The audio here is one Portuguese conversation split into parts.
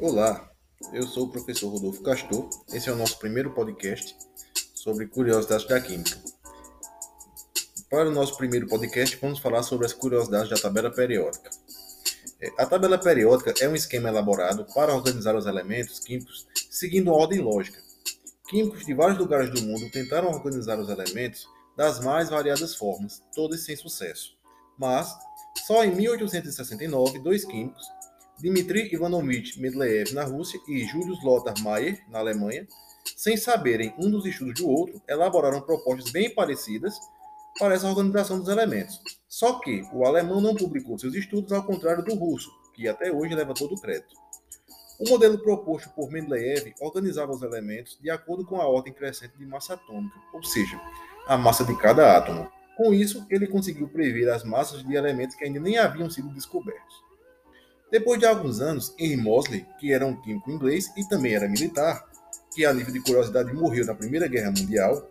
Olá, eu sou o professor Rodolfo Castor. Esse é o nosso primeiro podcast sobre curiosidades da química. Para o nosso primeiro podcast, vamos falar sobre as curiosidades da tabela periódica. É, a tabela periódica é um esquema elaborado para organizar os elementos químicos seguindo uma ordem lógica. Químicos de vários lugares do mundo tentaram organizar os elementos das mais variadas formas, todas sem sucesso. Mas, só em 1869, dois químicos, Dmitry Ivanovich Mendeleev na Rússia e Julius Lothar Mayer na Alemanha, sem saberem um dos estudos do outro, elaboraram propostas bem parecidas para essa organização dos elementos. Só que o alemão não publicou seus estudos ao contrário do russo, que até hoje leva todo o crédito. O modelo proposto por Mendeleev organizava os elementos de acordo com a ordem crescente de massa atômica, ou seja, a massa de cada átomo. Com isso, ele conseguiu prever as massas de elementos que ainda nem haviam sido descobertos. Depois de alguns anos, Henry Moseley, que era um químico inglês e também era militar, que a nível de curiosidade morreu na Primeira Guerra Mundial,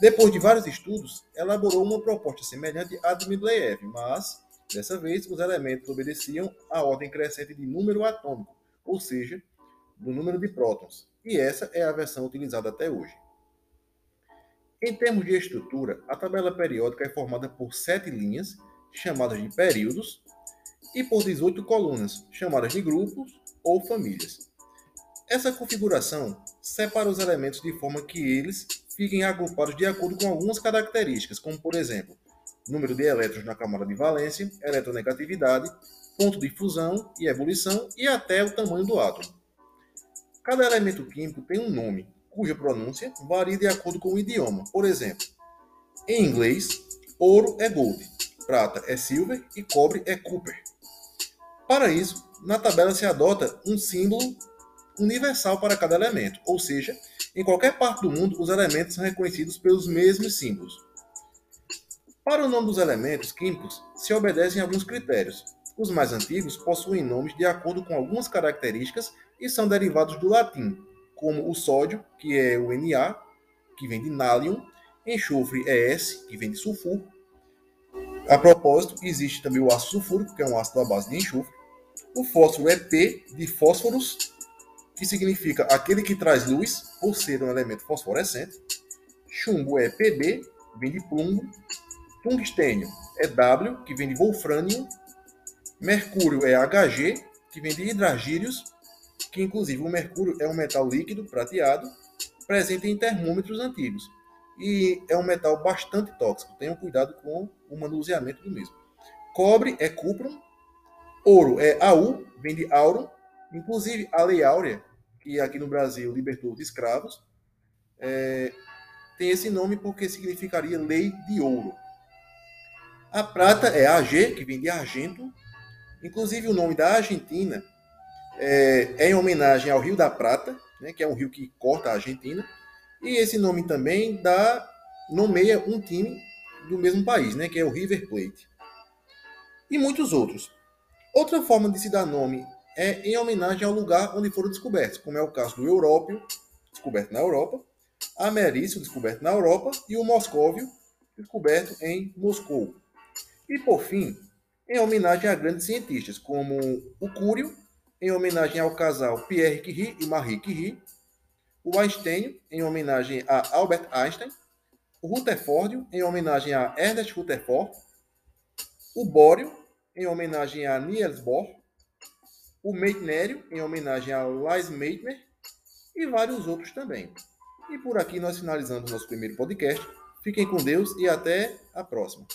depois de vários estudos, elaborou uma proposta semelhante à de Mendeleev, mas, dessa vez, os elementos obedeciam à ordem crescente de número atômico, ou seja, do número de prótons, e essa é a versão utilizada até hoje. Em termos de estrutura, a tabela periódica é formada por sete linhas, chamadas de períodos, e por 18 colunas, chamadas de grupos ou famílias. Essa configuração separa os elementos de forma que eles fiquem agrupados de acordo com algumas características, como por exemplo, número de elétrons na camada de valência, eletronegatividade, ponto de fusão e ebulição e até o tamanho do átomo. Cada elemento químico tem um nome, cuja pronúncia varia de acordo com o idioma. Por exemplo, em inglês, ouro é gold, prata é silver e cobre é copper. Para isso, na tabela se adota um símbolo universal para cada elemento, ou seja, em qualquer parte do mundo os elementos são reconhecidos pelos mesmos símbolos. Para o nome dos elementos químicos, se obedecem alguns critérios. Os mais antigos possuem nomes de acordo com algumas características e são derivados do latim, como o sódio, que é o Na, que vem de nálium, enxofre é S, que vem de sulfuro. A propósito, existe também o ácido sulfúrico, que é um ácido à base de enxofre. O fósforo é P, de fósforos, que significa aquele que traz luz, por ser um elemento fosforescente. Chumbo é Pb, vem de plumbo. Tungstênio é W, que vem de wolfrânio. Mercúrio é Hg, que vem de hidragírios que inclusive o mercúrio é um metal líquido prateado, presente em termômetros antigos. E é um metal bastante tóxico. Tenham cuidado com o manuseamento do mesmo. Cobre é cuprum, ouro é AU, vem de aurum. Inclusive a Lei Áurea, que aqui no Brasil libertou os escravos, é, tem esse nome porque significaria lei de ouro. A prata é AG, que vem de argento. Inclusive o nome da Argentina é, é em homenagem ao Rio da Prata, né, que é um rio que corta a Argentina, e esse nome também dá, nomeia um time do mesmo país, né, que é o River Plate. E muitos outros. Outra forma de se dar nome é em homenagem ao lugar onde foram descobertos, como é o caso do Európio, descoberto na Europa, Amerício, descoberto na Europa, e o Moscóvio, descoberto em Moscou. E por fim, em homenagem a grandes cientistas, como o Cúrio, em homenagem ao casal Pierre Curie e Marie Curie, o Einstein, em homenagem a Albert Einstein, o Rutherford, em homenagem a Ernest Rutherford, o Bório, em homenagem a Niels Bohr, o Meitnério, em homenagem a Lise Meitner, e vários outros também. E por aqui nós finalizamos nosso primeiro podcast. Fiquem com Deus e até a próxima.